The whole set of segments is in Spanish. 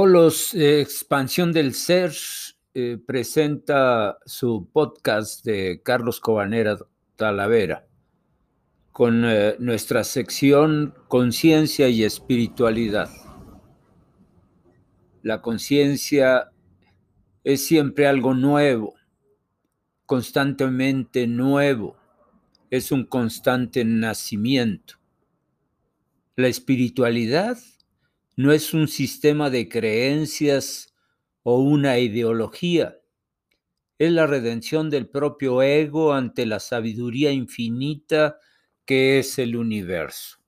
Polos eh, Expansión del Ser eh, presenta su podcast de Carlos Cobanera Talavera con eh, nuestra sección Conciencia y Espiritualidad. La conciencia es siempre algo nuevo, constantemente nuevo, es un constante nacimiento. La espiritualidad no es un sistema de creencias o una ideología. Es la redención del propio ego ante la sabiduría infinita que es el universo.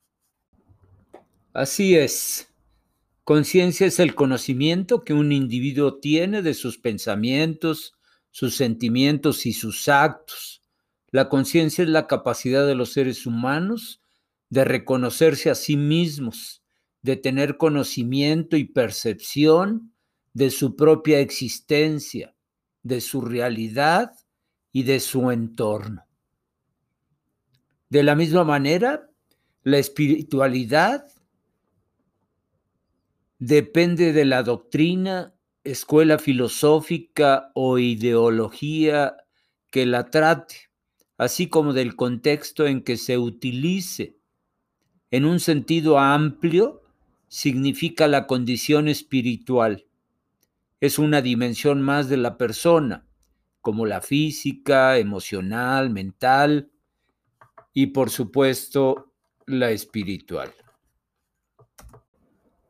Así es. Conciencia es el conocimiento que un individuo tiene de sus pensamientos, sus sentimientos y sus actos. La conciencia es la capacidad de los seres humanos de reconocerse a sí mismos de tener conocimiento y percepción de su propia existencia, de su realidad y de su entorno. De la misma manera, la espiritualidad depende de la doctrina, escuela filosófica o ideología que la trate, así como del contexto en que se utilice. En un sentido amplio, significa la condición espiritual. Es una dimensión más de la persona, como la física, emocional, mental y por supuesto la espiritual.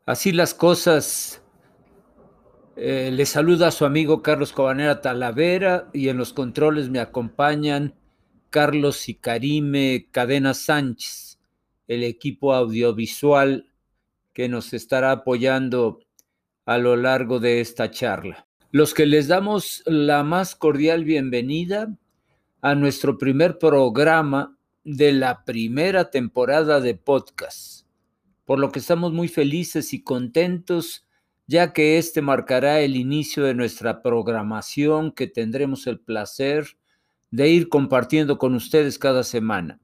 Así las cosas, eh, le saluda a su amigo Carlos Cobanera Talavera y en los controles me acompañan Carlos y Karime Cadena Sánchez, el equipo audiovisual que nos estará apoyando a lo largo de esta charla. Los que les damos la más cordial bienvenida a nuestro primer programa de la primera temporada de podcast, por lo que estamos muy felices y contentos ya que este marcará el inicio de nuestra programación que tendremos el placer de ir compartiendo con ustedes cada semana.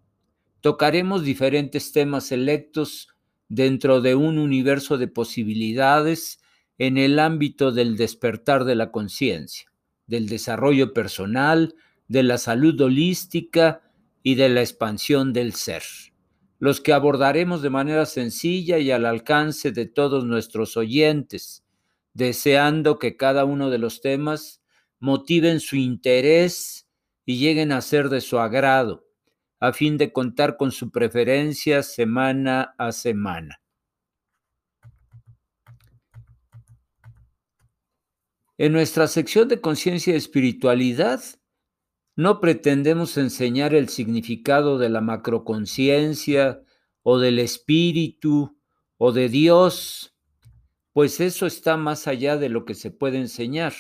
Tocaremos diferentes temas selectos dentro de un universo de posibilidades en el ámbito del despertar de la conciencia, del desarrollo personal, de la salud holística y de la expansión del ser, los que abordaremos de manera sencilla y al alcance de todos nuestros oyentes, deseando que cada uno de los temas motiven su interés y lleguen a ser de su agrado a fin de contar con su preferencia semana a semana. En nuestra sección de conciencia y espiritualidad, no pretendemos enseñar el significado de la macroconciencia o del espíritu o de Dios, pues eso está más allá de lo que se puede enseñar.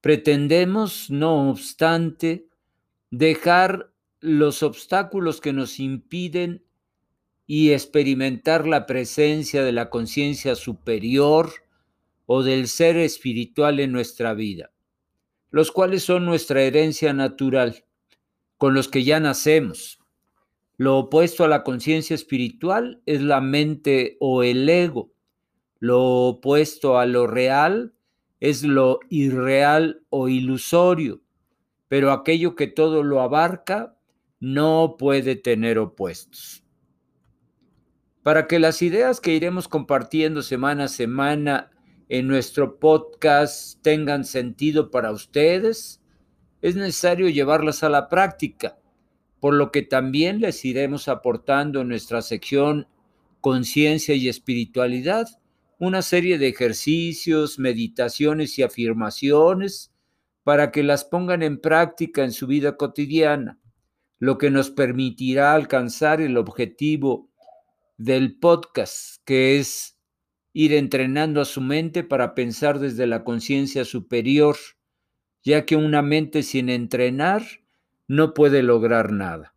Pretendemos, no obstante, dejar los obstáculos que nos impiden y experimentar la presencia de la conciencia superior o del ser espiritual en nuestra vida, los cuales son nuestra herencia natural, con los que ya nacemos. Lo opuesto a la conciencia espiritual es la mente o el ego. Lo opuesto a lo real es lo irreal o ilusorio, pero aquello que todo lo abarca no puede tener opuestos. Para que las ideas que iremos compartiendo semana a semana en nuestro podcast tengan sentido para ustedes, es necesario llevarlas a la práctica, por lo que también les iremos aportando en nuestra sección Conciencia y Espiritualidad una serie de ejercicios, meditaciones y afirmaciones para que las pongan en práctica en su vida cotidiana lo que nos permitirá alcanzar el objetivo del podcast, que es ir entrenando a su mente para pensar desde la conciencia superior, ya que una mente sin entrenar no puede lograr nada.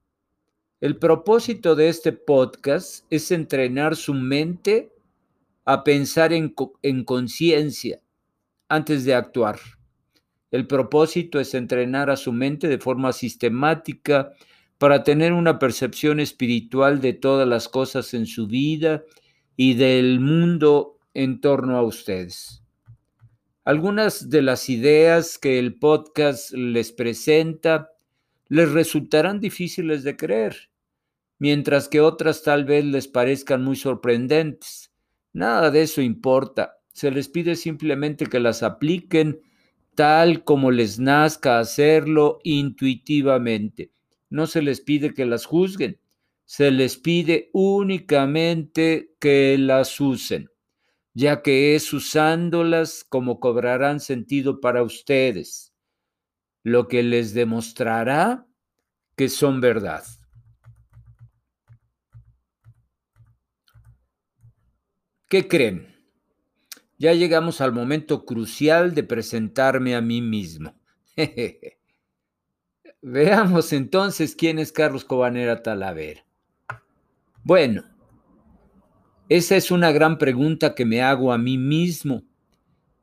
El propósito de este podcast es entrenar su mente a pensar en, en conciencia antes de actuar. El propósito es entrenar a su mente de forma sistemática para tener una percepción espiritual de todas las cosas en su vida y del mundo en torno a ustedes. Algunas de las ideas que el podcast les presenta les resultarán difíciles de creer, mientras que otras tal vez les parezcan muy sorprendentes. Nada de eso importa. Se les pide simplemente que las apliquen tal como les nazca hacerlo intuitivamente. No se les pide que las juzguen, se les pide únicamente que las usen, ya que es usándolas como cobrarán sentido para ustedes, lo que les demostrará que son verdad. ¿Qué creen? Ya llegamos al momento crucial de presentarme a mí mismo. Veamos entonces quién es Carlos Cobanera Talavera. Bueno, esa es una gran pregunta que me hago a mí mismo.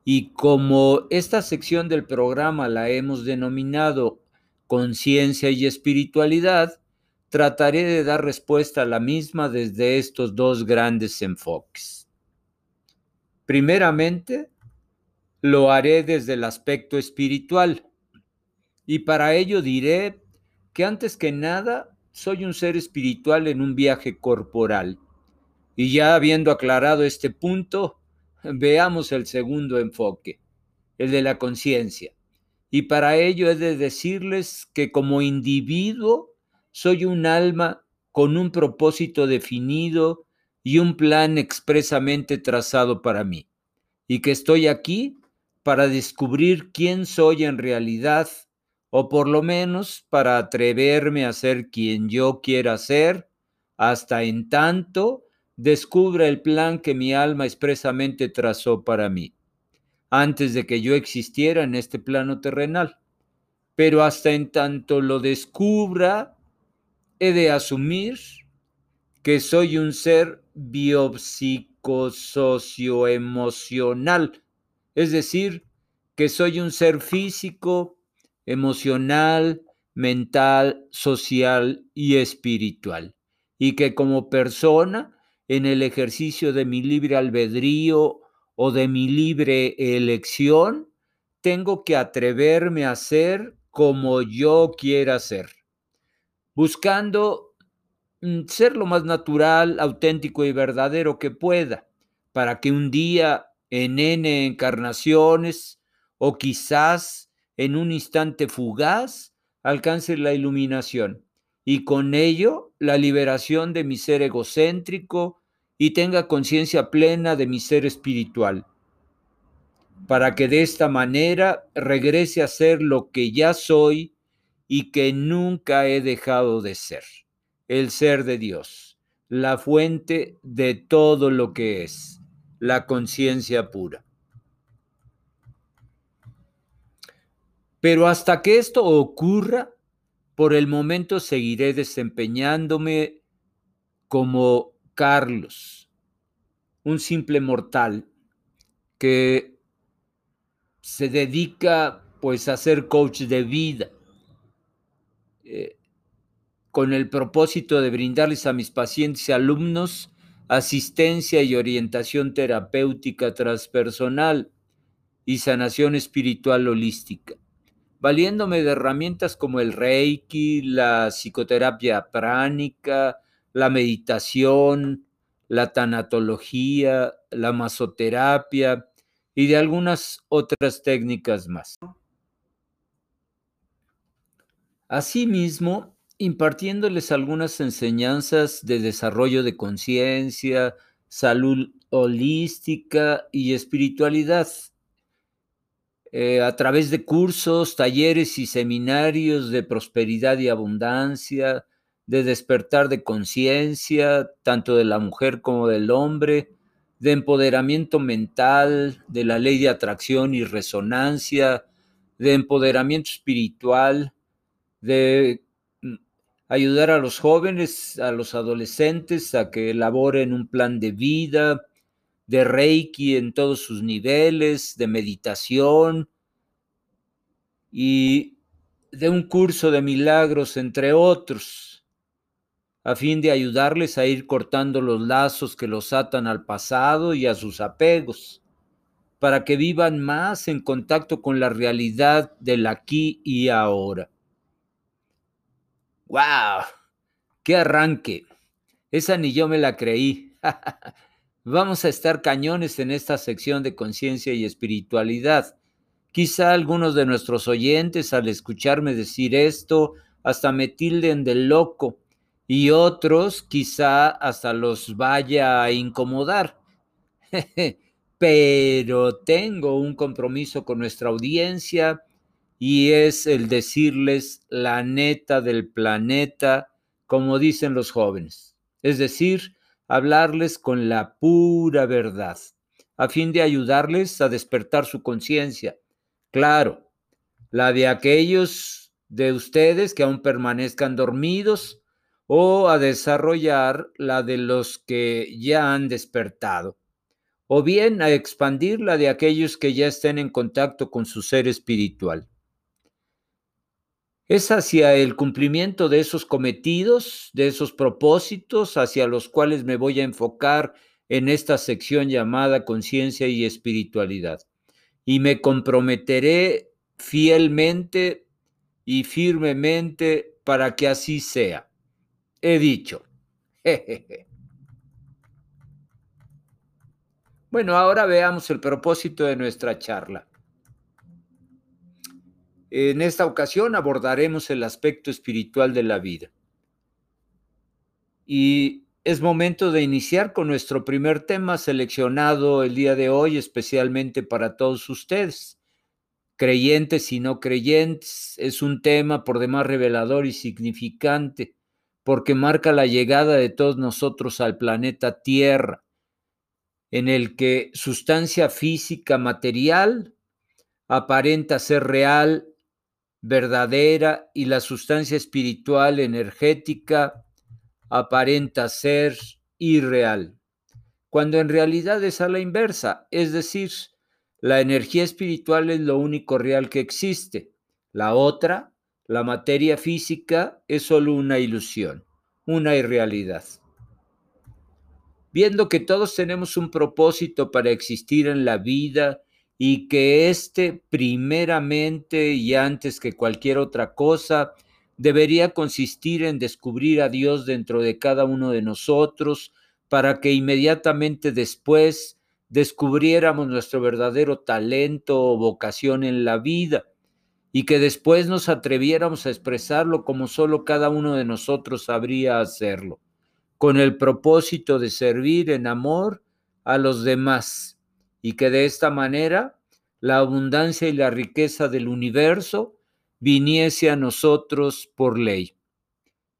Y como esta sección del programa la hemos denominado conciencia y espiritualidad, trataré de dar respuesta a la misma desde estos dos grandes enfoques. Primeramente, lo haré desde el aspecto espiritual y para ello diré que antes que nada soy un ser espiritual en un viaje corporal. Y ya habiendo aclarado este punto, veamos el segundo enfoque, el de la conciencia. Y para ello he de decirles que como individuo soy un alma con un propósito definido y un plan expresamente trazado para mí, y que estoy aquí para descubrir quién soy en realidad, o por lo menos para atreverme a ser quien yo quiera ser, hasta en tanto descubra el plan que mi alma expresamente trazó para mí, antes de que yo existiera en este plano terrenal. Pero hasta en tanto lo descubra, he de asumir que soy un ser biopsicosocioemocional, es decir, que soy un ser físico, emocional, mental, social y espiritual, y que como persona, en el ejercicio de mi libre albedrío o de mi libre elección, tengo que atreverme a ser como yo quiera ser, buscando Mm, ser lo más natural, auténtico y verdadero que pueda, para que un día en N encarnaciones o quizás en un instante fugaz alcance la iluminación y con ello la liberación de mi ser egocéntrico y tenga conciencia plena de mi ser espiritual, para que de esta manera regrese a ser lo que ya soy y que nunca he dejado de ser el ser de Dios, la fuente de todo lo que es, la conciencia pura. Pero hasta que esto ocurra, por el momento seguiré desempeñándome como Carlos, un simple mortal que se dedica pues a ser coach de vida. Eh, con el propósito de brindarles a mis pacientes y alumnos asistencia y orientación terapéutica transpersonal y sanación espiritual holística, valiéndome de herramientas como el Reiki, la psicoterapia pránica, la meditación, la tanatología, la masoterapia y de algunas otras técnicas más. Asimismo, impartiéndoles algunas enseñanzas de desarrollo de conciencia, salud holística y espiritualidad. Eh, a través de cursos, talleres y seminarios de prosperidad y abundancia, de despertar de conciencia, tanto de la mujer como del hombre, de empoderamiento mental, de la ley de atracción y resonancia, de empoderamiento espiritual, de ayudar a los jóvenes, a los adolescentes a que elaboren un plan de vida, de Reiki en todos sus niveles, de meditación y de un curso de milagros, entre otros, a fin de ayudarles a ir cortando los lazos que los atan al pasado y a sus apegos, para que vivan más en contacto con la realidad del aquí y ahora. ¡Wow! ¡Qué arranque! Esa ni yo me la creí. Vamos a estar cañones en esta sección de conciencia y espiritualidad. Quizá algunos de nuestros oyentes al escucharme decir esto hasta me tilden de loco y otros quizá hasta los vaya a incomodar. Pero tengo un compromiso con nuestra audiencia y es el decirles la neta del planeta, como dicen los jóvenes. Es decir, hablarles con la pura verdad, a fin de ayudarles a despertar su conciencia. Claro, la de aquellos de ustedes que aún permanezcan dormidos o a desarrollar la de los que ya han despertado, o bien a expandir la de aquellos que ya estén en contacto con su ser espiritual. Es hacia el cumplimiento de esos cometidos, de esos propósitos, hacia los cuales me voy a enfocar en esta sección llamada conciencia y espiritualidad. Y me comprometeré fielmente y firmemente para que así sea. He dicho. Bueno, ahora veamos el propósito de nuestra charla. En esta ocasión abordaremos el aspecto espiritual de la vida. Y es momento de iniciar con nuestro primer tema seleccionado el día de hoy especialmente para todos ustedes. Creyentes y no creyentes es un tema por demás revelador y significante porque marca la llegada de todos nosotros al planeta Tierra, en el que sustancia física material aparenta ser real verdadera y la sustancia espiritual energética aparenta ser irreal, cuando en realidad es a la inversa, es decir, la energía espiritual es lo único real que existe, la otra, la materia física, es solo una ilusión, una irrealidad. Viendo que todos tenemos un propósito para existir en la vida y que éste primeramente y antes que cualquier otra cosa debería consistir en descubrir a Dios dentro de cada uno de nosotros para que inmediatamente después descubriéramos nuestro verdadero talento o vocación en la vida y que después nos atreviéramos a expresarlo como solo cada uno de nosotros sabría hacerlo, con el propósito de servir en amor a los demás y que de esta manera la abundancia y la riqueza del universo viniese a nosotros por ley.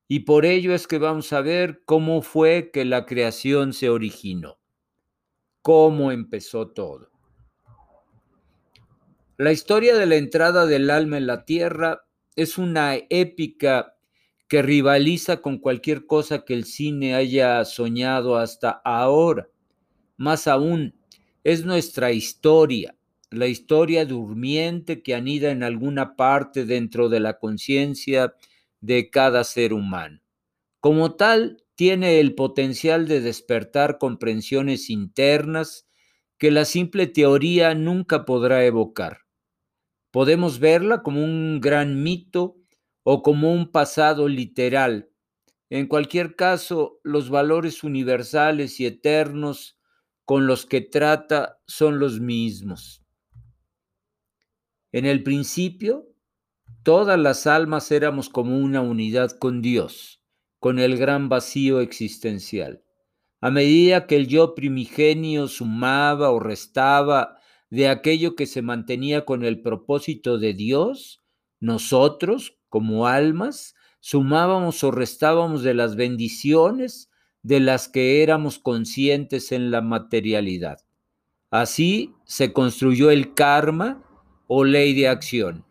Y por ello es que vamos a ver cómo fue que la creación se originó, cómo empezó todo. La historia de la entrada del alma en la tierra es una épica que rivaliza con cualquier cosa que el cine haya soñado hasta ahora. Más aún, es nuestra historia, la historia durmiente que anida en alguna parte dentro de la conciencia de cada ser humano. Como tal, tiene el potencial de despertar comprensiones internas que la simple teoría nunca podrá evocar. Podemos verla como un gran mito o como un pasado literal. En cualquier caso, los valores universales y eternos con los que trata son los mismos. En el principio, todas las almas éramos como una unidad con Dios, con el gran vacío existencial. A medida que el yo primigenio sumaba o restaba de aquello que se mantenía con el propósito de Dios, nosotros, como almas, sumábamos o restábamos de las bendiciones de las que éramos conscientes en la materialidad. Así se construyó el karma o ley de acción.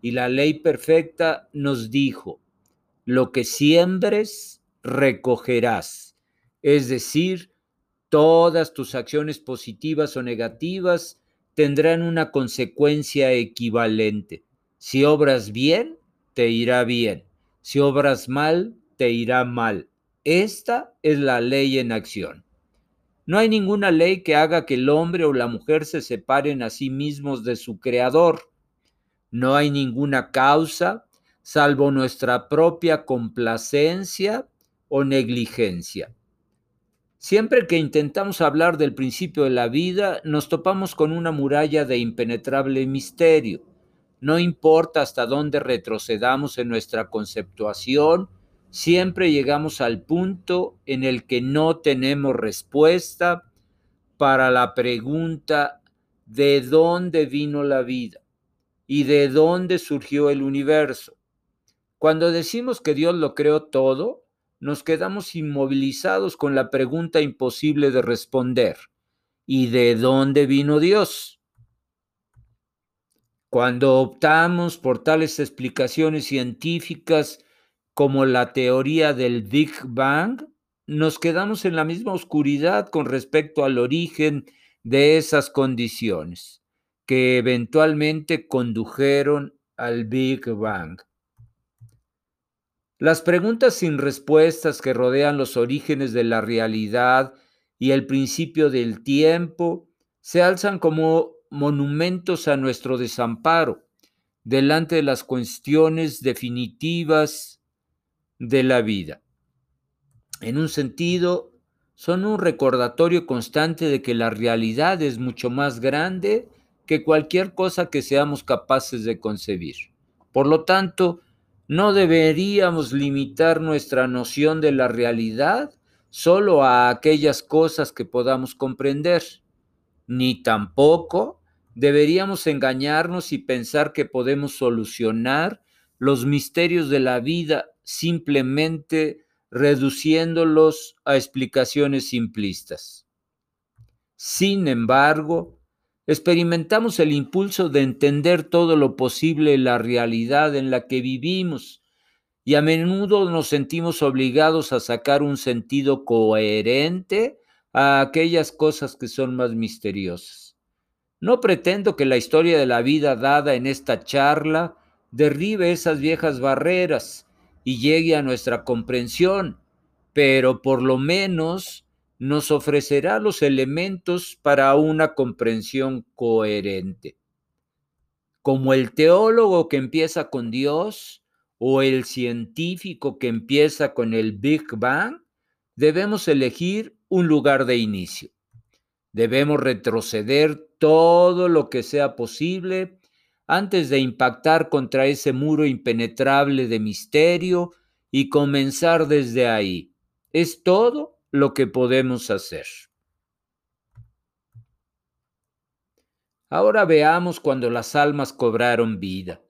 Y la ley perfecta nos dijo, lo que siembres, recogerás. Es decir, todas tus acciones positivas o negativas tendrán una consecuencia equivalente. Si obras bien, te irá bien. Si obras mal, te irá mal. Esta es la ley en acción. No hay ninguna ley que haga que el hombre o la mujer se separen a sí mismos de su creador. No hay ninguna causa, salvo nuestra propia complacencia o negligencia. Siempre que intentamos hablar del principio de la vida, nos topamos con una muralla de impenetrable misterio. No importa hasta dónde retrocedamos en nuestra conceptuación, siempre llegamos al punto en el que no tenemos respuesta para la pregunta de dónde vino la vida y de dónde surgió el universo. Cuando decimos que Dios lo creó todo, nos quedamos inmovilizados con la pregunta imposible de responder. ¿Y de dónde vino Dios? Cuando optamos por tales explicaciones científicas como la teoría del Big Bang, nos quedamos en la misma oscuridad con respecto al origen de esas condiciones que eventualmente condujeron al Big Bang. Las preguntas sin respuestas que rodean los orígenes de la realidad y el principio del tiempo se alzan como monumentos a nuestro desamparo delante de las cuestiones definitivas de la vida. En un sentido, son un recordatorio constante de que la realidad es mucho más grande que cualquier cosa que seamos capaces de concebir. Por lo tanto, no deberíamos limitar nuestra noción de la realidad solo a aquellas cosas que podamos comprender, ni tampoco deberíamos engañarnos y pensar que podemos solucionar los misterios de la vida simplemente reduciéndolos a explicaciones simplistas. Sin embargo, experimentamos el impulso de entender todo lo posible la realidad en la que vivimos y a menudo nos sentimos obligados a sacar un sentido coherente a aquellas cosas que son más misteriosas. No pretendo que la historia de la vida dada en esta charla derribe esas viejas barreras y llegue a nuestra comprensión, pero por lo menos nos ofrecerá los elementos para una comprensión coherente. Como el teólogo que empieza con Dios o el científico que empieza con el Big Bang, debemos elegir un lugar de inicio. Debemos retroceder todo lo que sea posible antes de impactar contra ese muro impenetrable de misterio y comenzar desde ahí. Es todo lo que podemos hacer. Ahora veamos cuando las almas cobraron vida.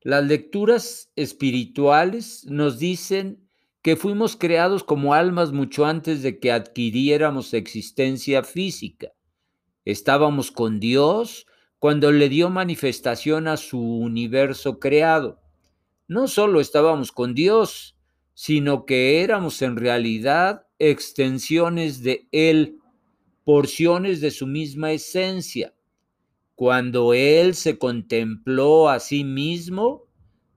Las lecturas espirituales nos dicen que fuimos creados como almas mucho antes de que adquiriéramos existencia física. Estábamos con Dios cuando le dio manifestación a su universo creado. No solo estábamos con Dios, sino que éramos en realidad extensiones de Él, porciones de su misma esencia. Cuando Él se contempló a sí mismo,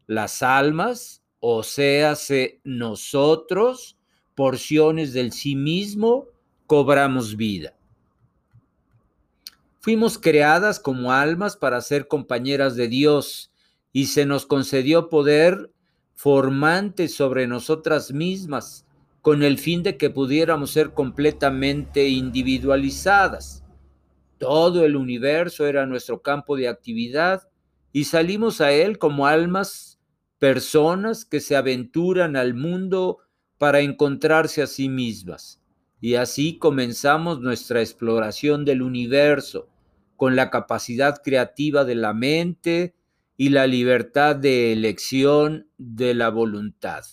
las almas, o sea, nosotros, porciones del sí mismo, cobramos vida. Fuimos creadas como almas para ser compañeras de Dios y se nos concedió poder formantes sobre nosotras mismas, con el fin de que pudiéramos ser completamente individualizadas. Todo el universo era nuestro campo de actividad y salimos a él como almas, personas que se aventuran al mundo para encontrarse a sí mismas. Y así comenzamos nuestra exploración del universo, con la capacidad creativa de la mente, y la libertad de elección de la voluntad.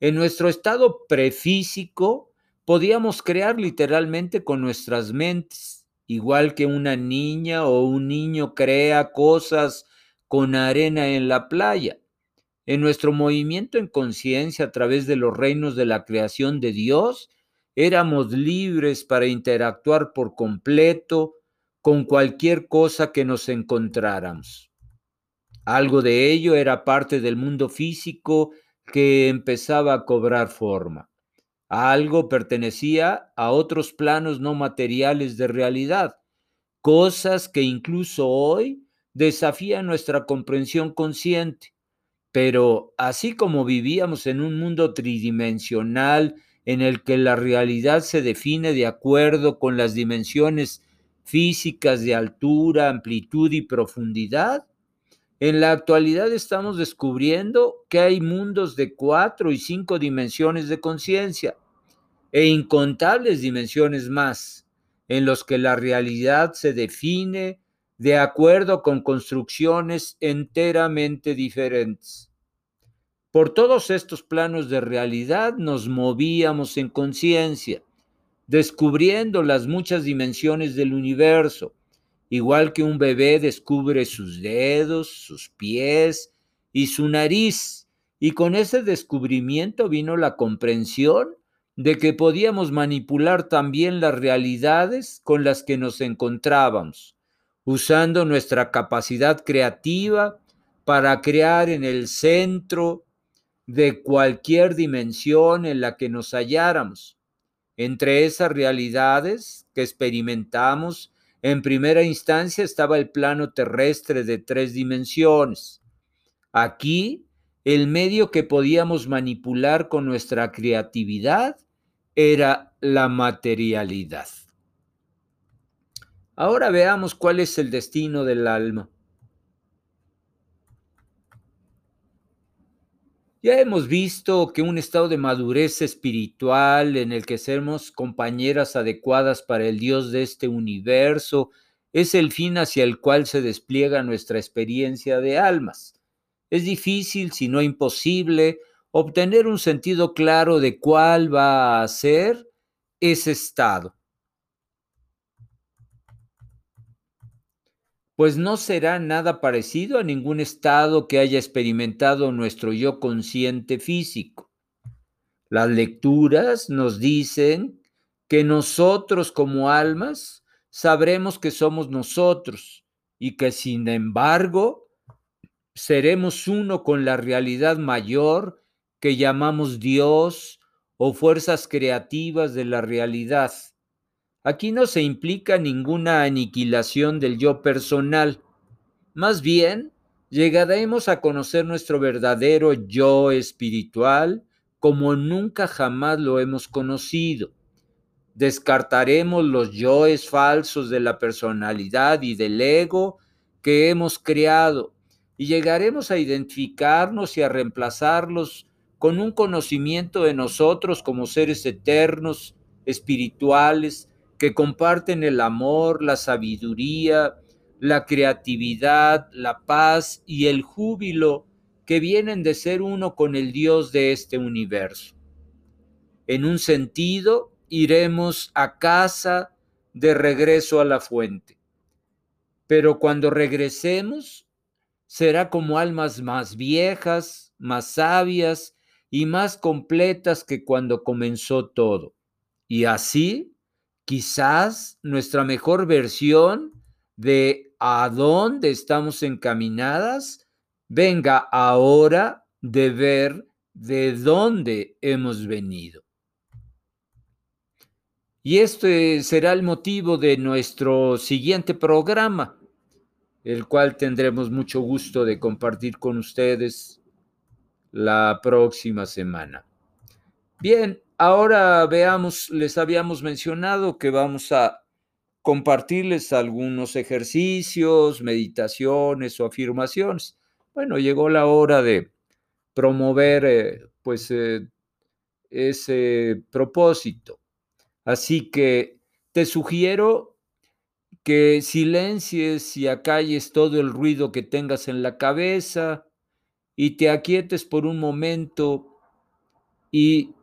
En nuestro estado prefísico podíamos crear literalmente con nuestras mentes, igual que una niña o un niño crea cosas con arena en la playa. En nuestro movimiento en conciencia a través de los reinos de la creación de Dios, éramos libres para interactuar por completo con cualquier cosa que nos encontráramos. Algo de ello era parte del mundo físico que empezaba a cobrar forma. Algo pertenecía a otros planos no materiales de realidad, cosas que incluso hoy desafían nuestra comprensión consciente. Pero así como vivíamos en un mundo tridimensional en el que la realidad se define de acuerdo con las dimensiones físicas de altura, amplitud y profundidad, en la actualidad estamos descubriendo que hay mundos de cuatro y cinco dimensiones de conciencia e incontables dimensiones más, en los que la realidad se define de acuerdo con construcciones enteramente diferentes. Por todos estos planos de realidad nos movíamos en conciencia, descubriendo las muchas dimensiones del universo, igual que un bebé descubre sus dedos, sus pies y su nariz. Y con ese descubrimiento vino la comprensión de que podíamos manipular también las realidades con las que nos encontrábamos, usando nuestra capacidad creativa para crear en el centro de cualquier dimensión en la que nos halláramos. Entre esas realidades que experimentamos en primera instancia estaba el plano terrestre de tres dimensiones. Aquí, el medio que podíamos manipular con nuestra creatividad era la materialidad. Ahora veamos cuál es el destino del alma. Ya hemos visto que un estado de madurez espiritual en el que seremos compañeras adecuadas para el Dios de este universo es el fin hacia el cual se despliega nuestra experiencia de almas. Es difícil, si no imposible, obtener un sentido claro de cuál va a ser ese estado. Pues no será nada parecido a ningún estado que haya experimentado nuestro yo consciente físico. Las lecturas nos dicen que nosotros como almas sabremos que somos nosotros y que sin embargo seremos uno con la realidad mayor que llamamos Dios o fuerzas creativas de la realidad. Aquí no se implica ninguna aniquilación del yo personal. Más bien, llegaremos a conocer nuestro verdadero yo espiritual como nunca jamás lo hemos conocido. Descartaremos los yoes falsos de la personalidad y del ego que hemos creado y llegaremos a identificarnos y a reemplazarlos con un conocimiento de nosotros como seres eternos, espirituales, que comparten el amor, la sabiduría, la creatividad, la paz y el júbilo que vienen de ser uno con el Dios de este universo. En un sentido, iremos a casa de regreso a la fuente. Pero cuando regresemos, será como almas más viejas, más sabias y más completas que cuando comenzó todo. Y así quizás nuestra mejor versión de a dónde estamos encaminadas venga ahora de ver de dónde hemos venido. Y este será el motivo de nuestro siguiente programa, el cual tendremos mucho gusto de compartir con ustedes la próxima semana. Bien, Ahora veamos, les habíamos mencionado que vamos a compartirles algunos ejercicios, meditaciones o afirmaciones. Bueno, llegó la hora de promover eh, pues eh, ese propósito. Así que te sugiero que silencies y acalles todo el ruido que tengas en la cabeza y te aquietes por un momento y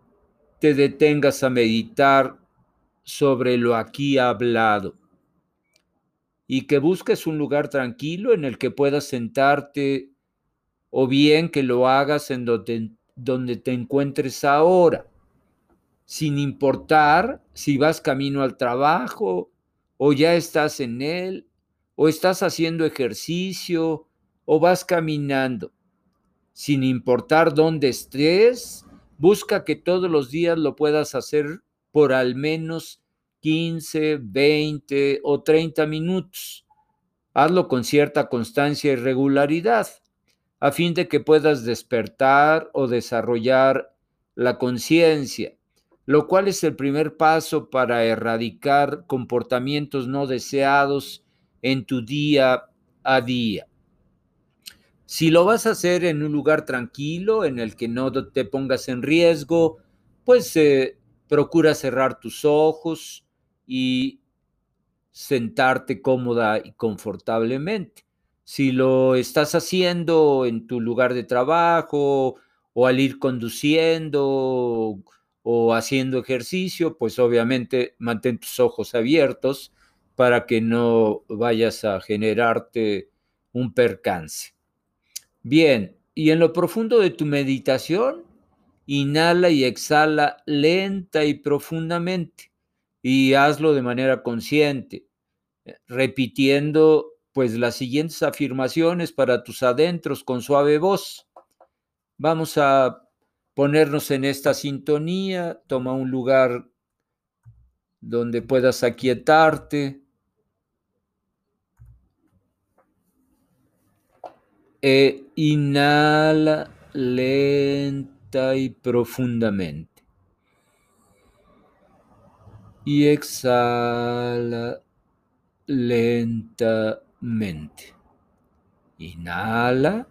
te detengas a meditar sobre lo aquí hablado y que busques un lugar tranquilo en el que puedas sentarte o bien que lo hagas en donde, donde te encuentres ahora, sin importar si vas camino al trabajo o ya estás en él o estás haciendo ejercicio o vas caminando, sin importar dónde estés, Busca que todos los días lo puedas hacer por al menos 15, 20 o 30 minutos. Hazlo con cierta constancia y regularidad, a fin de que puedas despertar o desarrollar la conciencia, lo cual es el primer paso para erradicar comportamientos no deseados en tu día a día. Si lo vas a hacer en un lugar tranquilo, en el que no te pongas en riesgo, pues eh, procura cerrar tus ojos y sentarte cómoda y confortablemente. Si lo estás haciendo en tu lugar de trabajo o al ir conduciendo o haciendo ejercicio, pues obviamente mantén tus ojos abiertos para que no vayas a generarte un percance. Bien, y en lo profundo de tu meditación, inhala y exhala lenta y profundamente y hazlo de manera consciente, repitiendo pues las siguientes afirmaciones para tus adentros con suave voz. Vamos a ponernos en esta sintonía, toma un lugar donde puedas aquietarte e inhala lenta y profundamente. Y exhala lentamente. Inhala.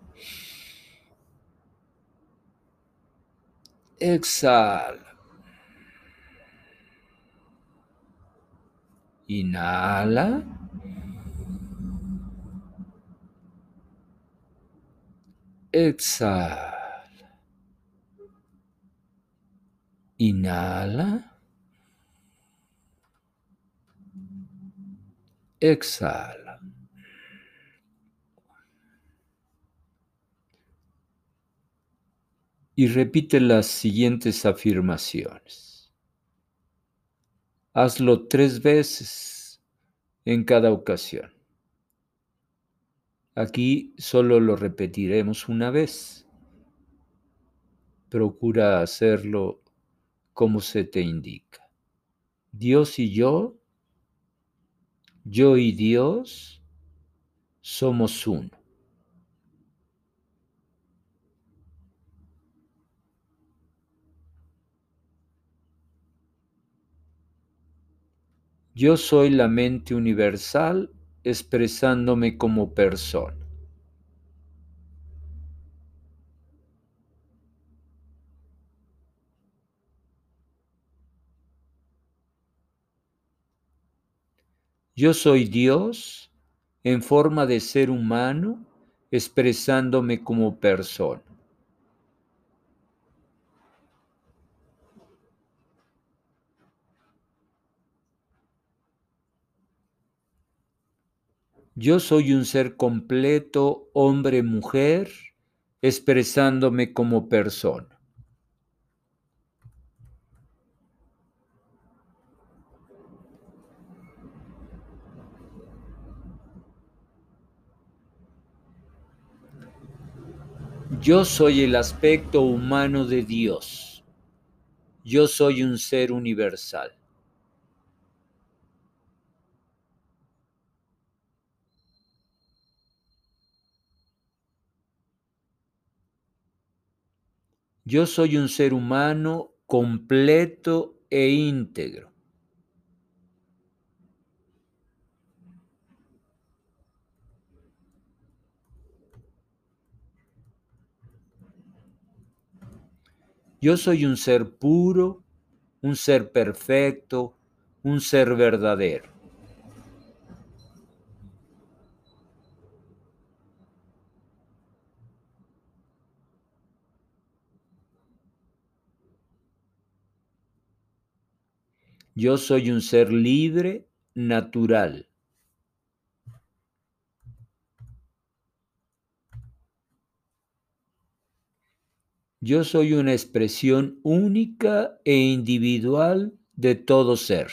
Exhala. Inhala. Exhala. Inhala. Exhala. Y repite las siguientes afirmaciones. Hazlo tres veces en cada ocasión. Aquí solo lo repetiremos una vez. Procura hacerlo como se te indica. Dios y yo, yo y Dios somos uno. Yo soy la mente universal expresándome como persona. Yo soy Dios en forma de ser humano expresándome como persona. Yo soy un ser completo, hombre-mujer, expresándome como persona. Yo soy el aspecto humano de Dios. Yo soy un ser universal. Yo soy un ser humano completo e íntegro. Yo soy un ser puro, un ser perfecto, un ser verdadero. Yo soy un ser libre, natural. Yo soy una expresión única e individual de todo ser.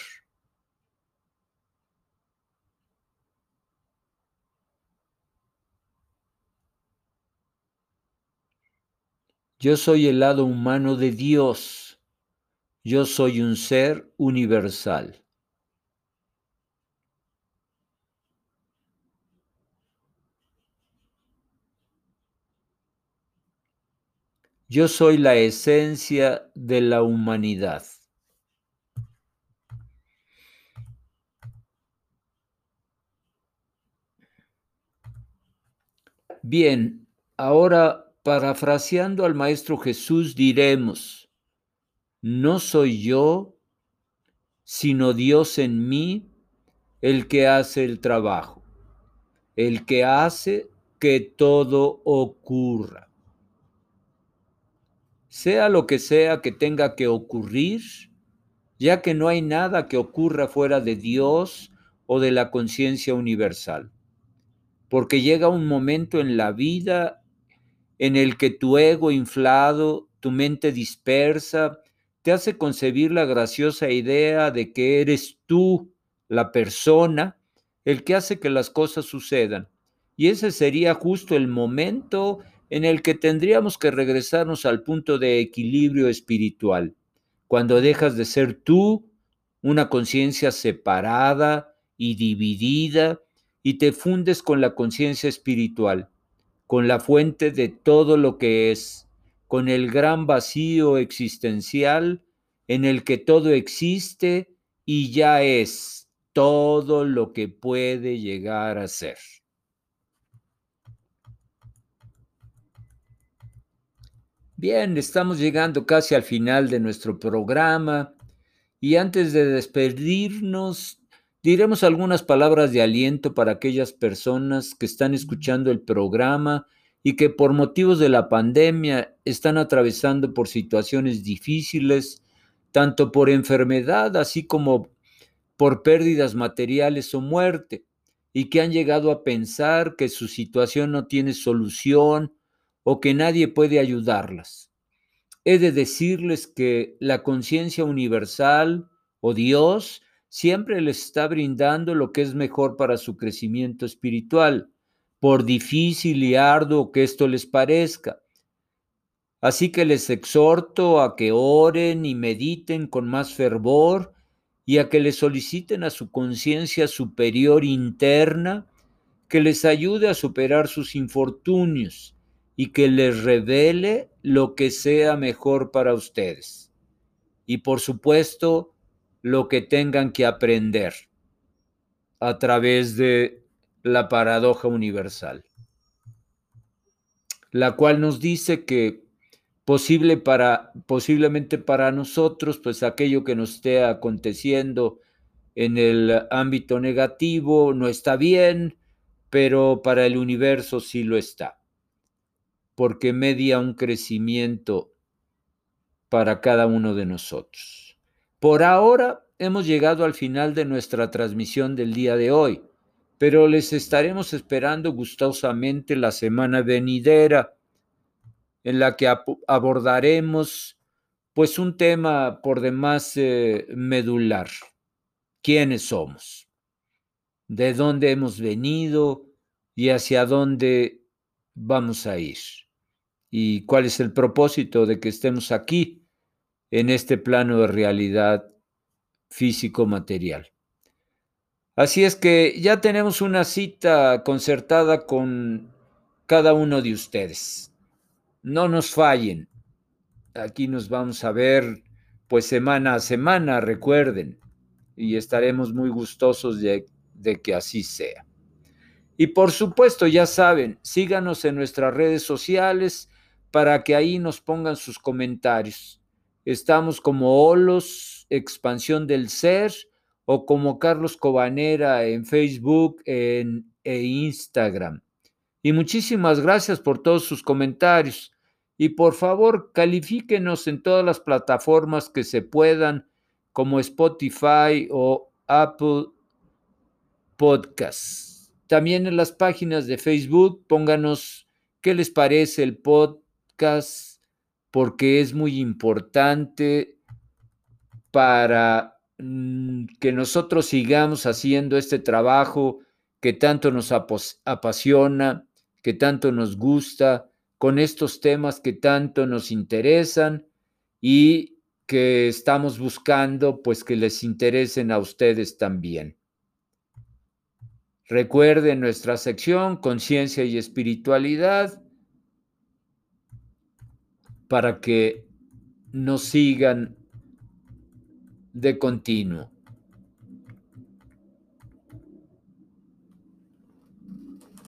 Yo soy el lado humano de Dios. Yo soy un ser universal. Yo soy la esencia de la humanidad. Bien, ahora parafraseando al Maestro Jesús diremos, no soy yo, sino Dios en mí el que hace el trabajo, el que hace que todo ocurra sea lo que sea que tenga que ocurrir, ya que no hay nada que ocurra fuera de Dios o de la conciencia universal. Porque llega un momento en la vida en el que tu ego inflado, tu mente dispersa, te hace concebir la graciosa idea de que eres tú, la persona, el que hace que las cosas sucedan. Y ese sería justo el momento en el que tendríamos que regresarnos al punto de equilibrio espiritual, cuando dejas de ser tú una conciencia separada y dividida y te fundes con la conciencia espiritual, con la fuente de todo lo que es, con el gran vacío existencial en el que todo existe y ya es todo lo que puede llegar a ser. Bien, estamos llegando casi al final de nuestro programa y antes de despedirnos, diremos algunas palabras de aliento para aquellas personas que están escuchando el programa y que por motivos de la pandemia están atravesando por situaciones difíciles, tanto por enfermedad así como por pérdidas materiales o muerte, y que han llegado a pensar que su situación no tiene solución o que nadie puede ayudarlas. He de decirles que la conciencia universal o Dios siempre les está brindando lo que es mejor para su crecimiento espiritual, por difícil y arduo que esto les parezca. Así que les exhorto a que oren y mediten con más fervor y a que le soliciten a su conciencia superior interna que les ayude a superar sus infortunios y que les revele lo que sea mejor para ustedes. Y por supuesto, lo que tengan que aprender a través de la paradoja universal, la cual nos dice que posible para, posiblemente para nosotros, pues aquello que nos esté aconteciendo en el ámbito negativo no está bien, pero para el universo sí lo está porque media un crecimiento para cada uno de nosotros. Por ahora hemos llegado al final de nuestra transmisión del día de hoy, pero les estaremos esperando gustosamente la semana venidera, en la que abordaremos pues un tema por demás eh, medular. ¿Quiénes somos? ¿De dónde hemos venido y hacia dónde vamos a ir? y cuál es el propósito de que estemos aquí en este plano de realidad físico-material. Así es que ya tenemos una cita concertada con cada uno de ustedes. No nos fallen. Aquí nos vamos a ver pues semana a semana, recuerden, y estaremos muy gustosos de, de que así sea. Y por supuesto, ya saben, síganos en nuestras redes sociales, para que ahí nos pongan sus comentarios. Estamos como Olos, Expansión del Ser, o como Carlos Cobanera en Facebook e Instagram. Y muchísimas gracias por todos sus comentarios. Y por favor, califíquenos en todas las plataformas que se puedan, como Spotify o Apple Podcasts. También en las páginas de Facebook, pónganos qué les parece el podcast porque es muy importante para que nosotros sigamos haciendo este trabajo que tanto nos apasiona, que tanto nos gusta, con estos temas que tanto nos interesan y que estamos buscando pues que les interesen a ustedes también. Recuerden nuestra sección Conciencia y Espiritualidad para que nos sigan de continuo.